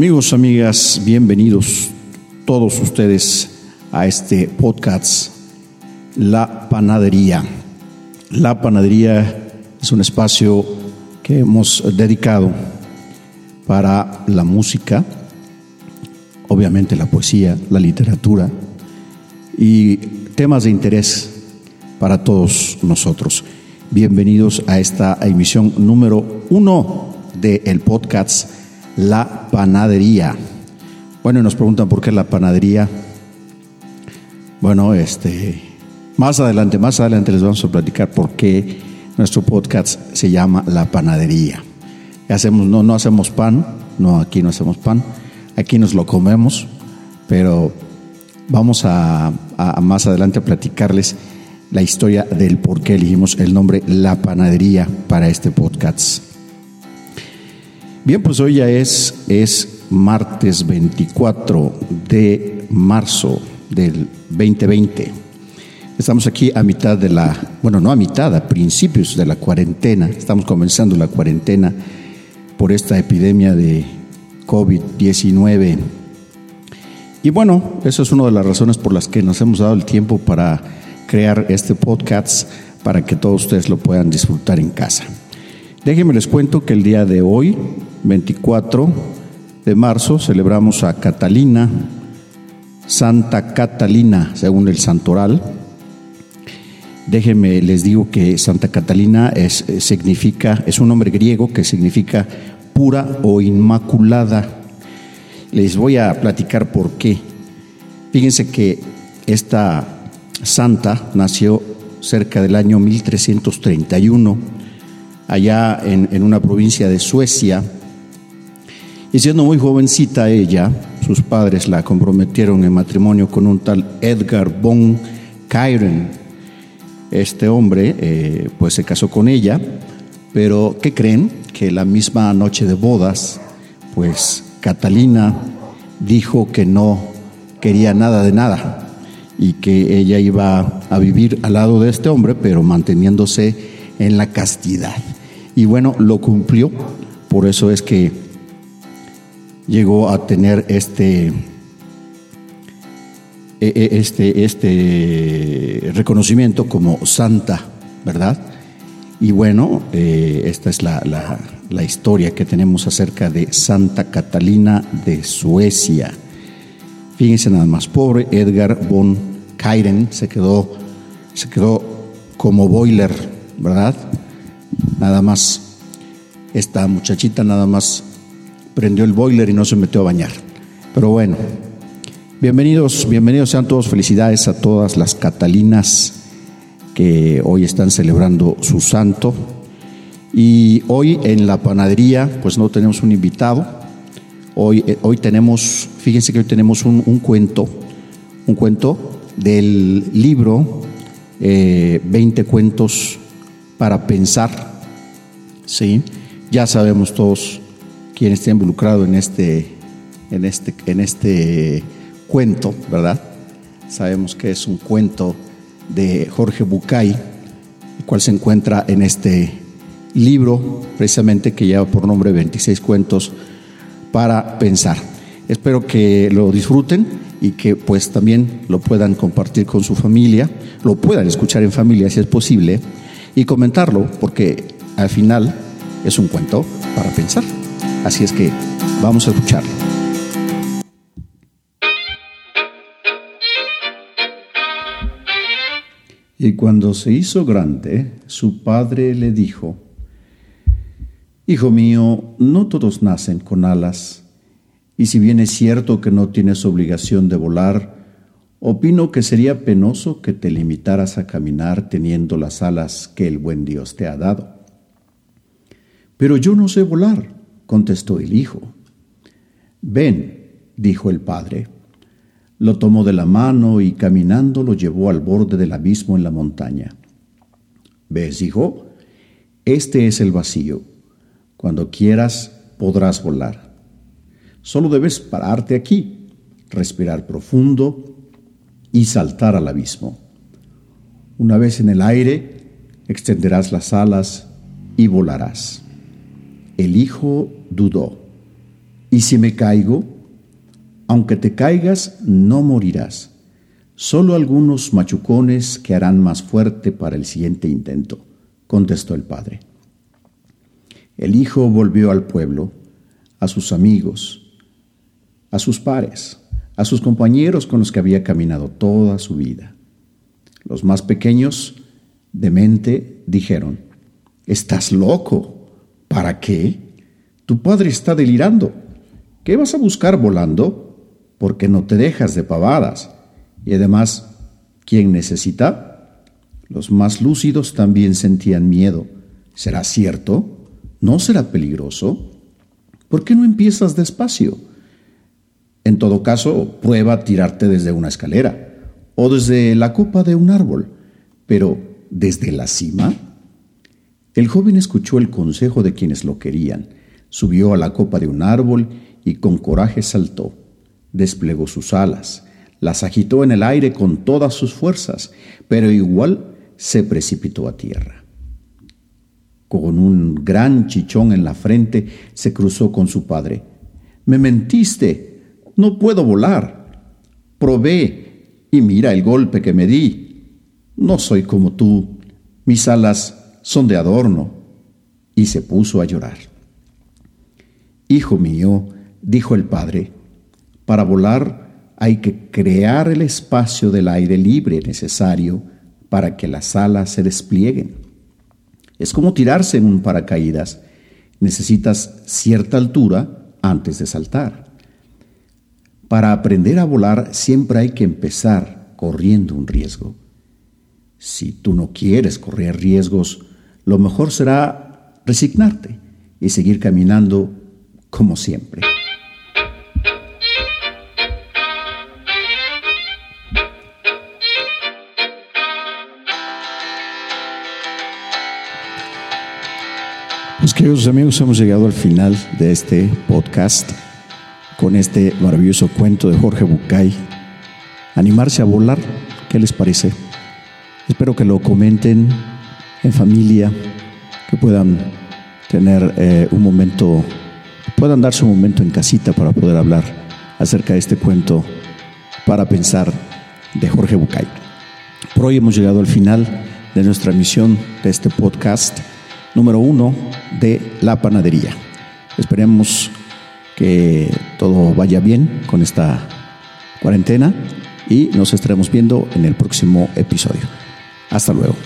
Amigos, amigas, bienvenidos todos ustedes a este podcast La Panadería. La Panadería es un espacio que hemos dedicado para la música, obviamente la poesía, la literatura y temas de interés para todos nosotros. Bienvenidos a esta emisión número uno del podcast la panadería. Bueno, nos preguntan por qué la panadería. Bueno, este, más adelante, más adelante les vamos a platicar por qué nuestro podcast se llama La Panadería. Hacemos, no, no hacemos pan, no, aquí no hacemos pan, aquí nos lo comemos, pero vamos a, a más adelante a platicarles la historia del por qué elegimos el nombre La Panadería para este podcast. Bien, pues hoy ya es, es martes 24 de marzo del 2020. Estamos aquí a mitad de la, bueno, no a mitad, a principios de la cuarentena. Estamos comenzando la cuarentena por esta epidemia de COVID-19. Y bueno, eso es una de las razones por las que nos hemos dado el tiempo para crear este podcast para que todos ustedes lo puedan disfrutar en casa. Déjenme les cuento que el día de hoy 24 de marzo celebramos a Catalina, Santa Catalina, según el santoral. Déjenme, les digo que Santa Catalina es, eh, significa, es un nombre griego que significa pura o inmaculada. Les voy a platicar por qué. Fíjense que esta santa nació cerca del año 1331, allá en, en una provincia de Suecia, y siendo muy jovencita ella, sus padres la comprometieron en matrimonio con un tal Edgar von Kyren. Este hombre eh, pues se casó con ella, pero ¿qué creen? Que la misma noche de bodas, pues Catalina dijo que no quería nada de nada y que ella iba a vivir al lado de este hombre, pero manteniéndose en la castidad. Y bueno, lo cumplió, por eso es que llegó a tener este, e, e, este, este reconocimiento como santa, ¿verdad? Y bueno, eh, esta es la, la, historia que tenemos acerca de Santa Catalina de Suecia. Fíjense nada más, pobre Edgar von Kairen se quedó, se quedó como boiler, ¿verdad? Nada más, esta muchachita nada más prendió el boiler y no se metió a bañar. Pero bueno, bienvenidos, bienvenidos sean todos, felicidades a todas las Catalinas que hoy están celebrando su santo. Y hoy en la panadería, pues no tenemos un invitado. Hoy, eh, hoy tenemos, fíjense que hoy tenemos un, cuento, un cuento del libro 20 eh, cuentos para pensar. ¿Sí? Ya sabemos todos quien está involucrado en este, en este, en este cuento, ¿verdad? Sabemos que es un cuento de Jorge Bucay, el cual se encuentra en este libro, precisamente que lleva por nombre 26 cuentos para pensar. Espero que lo disfruten y que pues también lo puedan compartir con su familia, lo puedan escuchar en familia si es posible y comentarlo porque al final es un cuento para pensar. Así es que vamos a escucharlo. Y cuando se hizo grande, su padre le dijo, Hijo mío, no todos nacen con alas, y si bien es cierto que no tienes obligación de volar, opino que sería penoso que te limitaras a caminar teniendo las alas que el buen Dios te ha dado. Pero yo no sé volar, contestó el hijo. Ven, dijo el padre. Lo tomó de la mano y caminando lo llevó al borde del abismo en la montaña. ¿Ves, hijo? Este es el vacío. Cuando quieras podrás volar. Solo debes pararte aquí, respirar profundo y saltar al abismo. Una vez en el aire, extenderás las alas y volarás. El hijo dudó. ¿Y si me caigo? Aunque te caigas, no morirás. Solo algunos machucones que harán más fuerte para el siguiente intento, contestó el padre. El hijo volvió al pueblo, a sus amigos, a sus pares, a sus compañeros con los que había caminado toda su vida. Los más pequeños, de mente, dijeron, Estás loco. ¿Para qué? Tu padre está delirando. ¿Qué vas a buscar volando? Porque no te dejas de pavadas. Y además, ¿quién necesita? Los más lúcidos también sentían miedo. ¿Será cierto? ¿No será peligroso? ¿Por qué no empiezas despacio? En todo caso, prueba tirarte desde una escalera o desde la copa de un árbol, pero desde la cima. El joven escuchó el consejo de quienes lo querían, subió a la copa de un árbol y con coraje saltó. Desplegó sus alas, las agitó en el aire con todas sus fuerzas, pero igual se precipitó a tierra. Con un gran chichón en la frente se cruzó con su padre. Me mentiste, no puedo volar. Probé y mira el golpe que me di. No soy como tú, mis alas son de adorno. Y se puso a llorar. Hijo mío, dijo el padre, para volar hay que crear el espacio del aire libre necesario para que las alas se desplieguen. Es como tirarse en un paracaídas. Necesitas cierta altura antes de saltar. Para aprender a volar siempre hay que empezar corriendo un riesgo. Si tú no quieres correr riesgos, lo mejor será resignarte y seguir caminando como siempre. Pues queridos amigos, hemos llegado al final de este podcast con este maravilloso cuento de Jorge Bucay. Animarse a volar, ¿qué les parece? Espero que lo comenten en familia, que puedan tener eh, un momento, puedan darse un momento en casita para poder hablar acerca de este cuento para pensar de Jorge Bucay. Por hoy hemos llegado al final de nuestra emisión de este podcast número uno de La Panadería. Esperemos que todo vaya bien con esta cuarentena y nos estaremos viendo en el próximo episodio. Hasta luego.